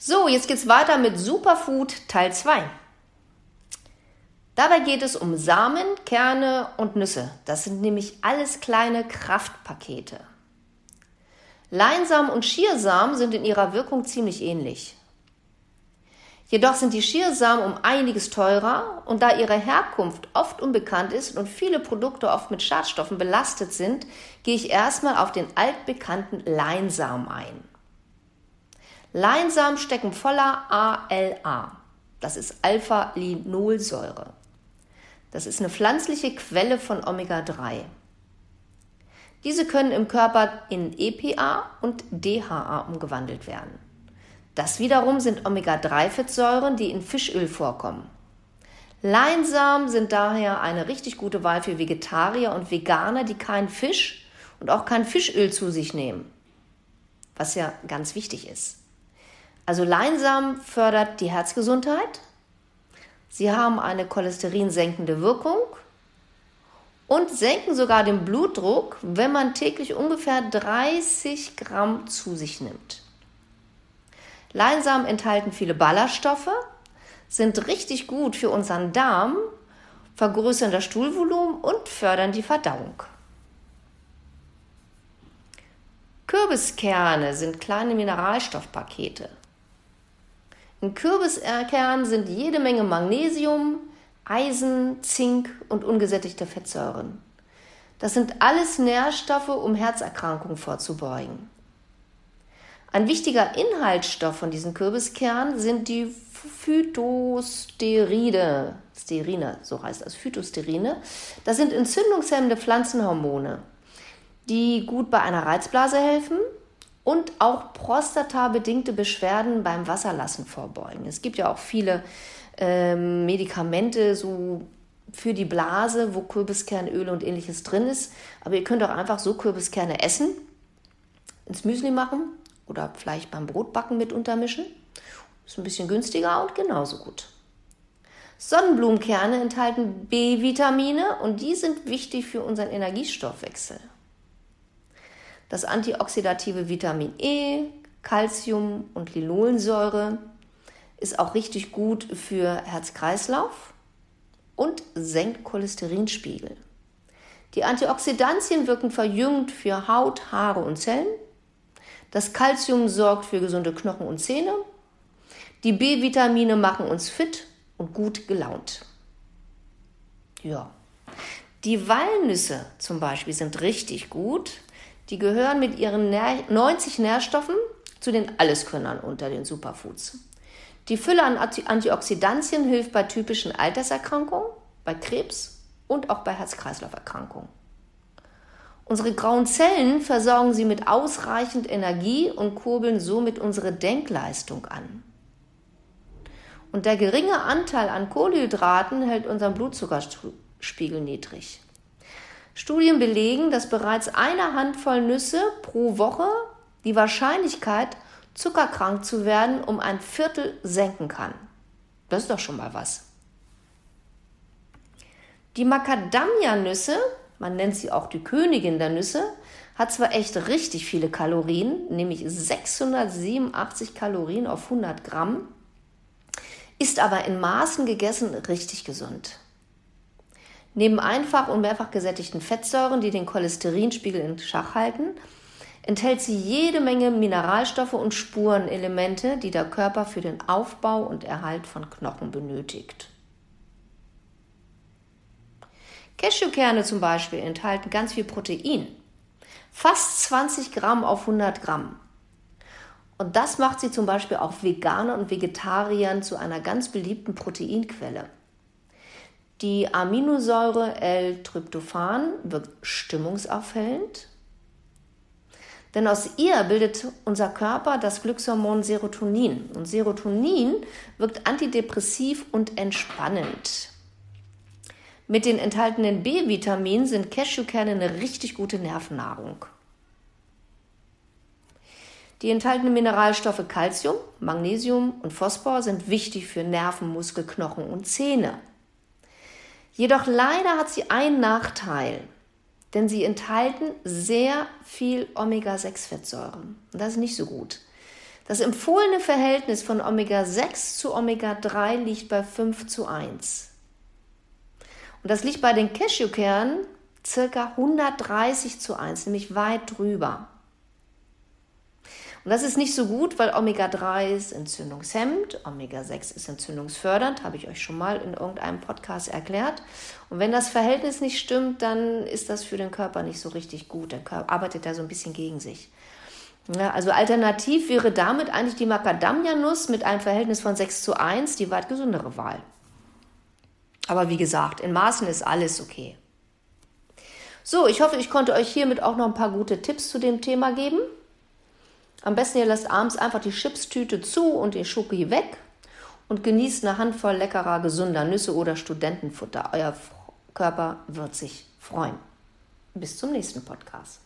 So, jetzt geht's weiter mit Superfood Teil 2. Dabei geht es um Samen, Kerne und Nüsse. Das sind nämlich alles kleine Kraftpakete. Leinsamen und Schiersamen sind in ihrer Wirkung ziemlich ähnlich. Jedoch sind die Schiersamen um einiges teurer und da ihre Herkunft oft unbekannt ist und viele Produkte oft mit Schadstoffen belastet sind, gehe ich erstmal auf den altbekannten Leinsamen ein. Leinsamen stecken voller ALA. Das ist Alpha-Linolsäure. Das ist eine pflanzliche Quelle von Omega-3. Diese können im Körper in EPA und DHA umgewandelt werden. Das wiederum sind Omega-3-Fettsäuren, die in Fischöl vorkommen. Leinsamen sind daher eine richtig gute Wahl für Vegetarier und Veganer, die keinen Fisch und auch kein Fischöl zu sich nehmen, was ja ganz wichtig ist. Also Leinsamen fördert die Herzgesundheit. Sie haben eine cholesterinsenkende Wirkung und senken sogar den Blutdruck, wenn man täglich ungefähr 30 Gramm zu sich nimmt. Leinsamen enthalten viele Ballaststoffe, sind richtig gut für unseren Darm, vergrößern das Stuhlvolumen und fördern die Verdauung. Kürbiskerne sind kleine Mineralstoffpakete. In Kürbiskernen sind jede Menge Magnesium, Eisen, Zink und ungesättigte Fettsäuren. Das sind alles Nährstoffe, um Herzerkrankungen vorzubeugen. Ein wichtiger Inhaltsstoff von diesen Kürbiskernen sind die Phytosteride, Sterine, so heißt das, Phytosterine. Das sind entzündungshemmende Pflanzenhormone, die gut bei einer Reizblase helfen und auch prostatabedingte Beschwerden beim Wasserlassen vorbeugen. Es gibt ja auch viele ähm, Medikamente so für die Blase, wo Kürbiskernöl und ähnliches drin ist. Aber ihr könnt auch einfach so Kürbiskerne essen, ins Müsli machen oder vielleicht beim Brotbacken mit untermischen. Ist ein bisschen günstiger und genauso gut. Sonnenblumenkerne enthalten B-Vitamine und die sind wichtig für unseren Energiestoffwechsel. Das antioxidative Vitamin E, Calcium und Linolensäure ist auch richtig gut für Herz-Kreislauf und senkt Cholesterinspiegel. Die Antioxidantien wirken verjüngend für Haut, Haare und Zellen. Das Calcium sorgt für gesunde Knochen und Zähne. Die B-Vitamine machen uns fit und gut gelaunt. Ja. Die Walnüsse zum Beispiel sind richtig gut, die gehören mit ihren 90 Nährstoffen zu den Alleskönnern unter den Superfoods. Die Fülle an Antioxidantien hilft bei typischen Alterserkrankungen, bei Krebs und auch bei Herz-Kreislauf-Erkrankungen. Unsere grauen Zellen versorgen sie mit ausreichend Energie und kurbeln somit unsere Denkleistung an. Und der geringe Anteil an Kohlenhydraten hält unseren Blutzuckerspiegel niedrig. Studien belegen, dass bereits eine Handvoll Nüsse pro Woche die Wahrscheinlichkeit, zuckerkrank zu werden, um ein Viertel senken kann. Das ist doch schon mal was. Die Macadamia-Nüsse, man nennt sie auch die Königin der Nüsse, hat zwar echt richtig viele Kalorien, nämlich 687 Kalorien auf 100 Gramm, ist aber in Maßen gegessen richtig gesund. Neben einfach und mehrfach gesättigten Fettsäuren, die den Cholesterinspiegel in Schach halten, enthält sie jede Menge Mineralstoffe und Spurenelemente, die der Körper für den Aufbau und Erhalt von Knochen benötigt. Cashewkerne zum Beispiel enthalten ganz viel Protein. Fast 20 Gramm auf 100 Gramm. Und das macht sie zum Beispiel auch Veganern und Vegetariern zu einer ganz beliebten Proteinquelle. Die Aminosäure L-Tryptophan wirkt stimmungsaufhellend, denn aus ihr bildet unser Körper das Glückshormon Serotonin. Und Serotonin wirkt antidepressiv und entspannend. Mit den enthaltenen B-Vitaminen sind Cashewkerne eine richtig gute Nervennahrung. Die enthaltenen Mineralstoffe Calcium, Magnesium und Phosphor sind wichtig für Nerven, Muskel, Knochen und Zähne. Jedoch leider hat sie einen Nachteil, denn sie enthalten sehr viel Omega-6-Fettsäuren. Und das ist nicht so gut. Das empfohlene Verhältnis von Omega-6 zu Omega-3 liegt bei 5 zu 1. Und das liegt bei den Cashewkernen circa 130 zu 1, nämlich weit drüber. Und das ist nicht so gut, weil Omega-3 ist entzündungshemmend, Omega-6 ist entzündungsfördernd, habe ich euch schon mal in irgendeinem Podcast erklärt. Und wenn das Verhältnis nicht stimmt, dann ist das für den Körper nicht so richtig gut. Der Körper arbeitet da so ein bisschen gegen sich. Ja, also alternativ wäre damit eigentlich die Macadamia-Nuss mit einem Verhältnis von 6 zu 1 die weit gesündere Wahl. Aber wie gesagt, in Maßen ist alles okay. So, ich hoffe, ich konnte euch hiermit auch noch ein paar gute Tipps zu dem Thema geben. Am besten ihr lasst abends einfach die Chipstüte zu und den Schoki weg und genießt eine Handvoll leckerer, gesunder Nüsse oder Studentenfutter. Euer Körper wird sich freuen. Bis zum nächsten Podcast.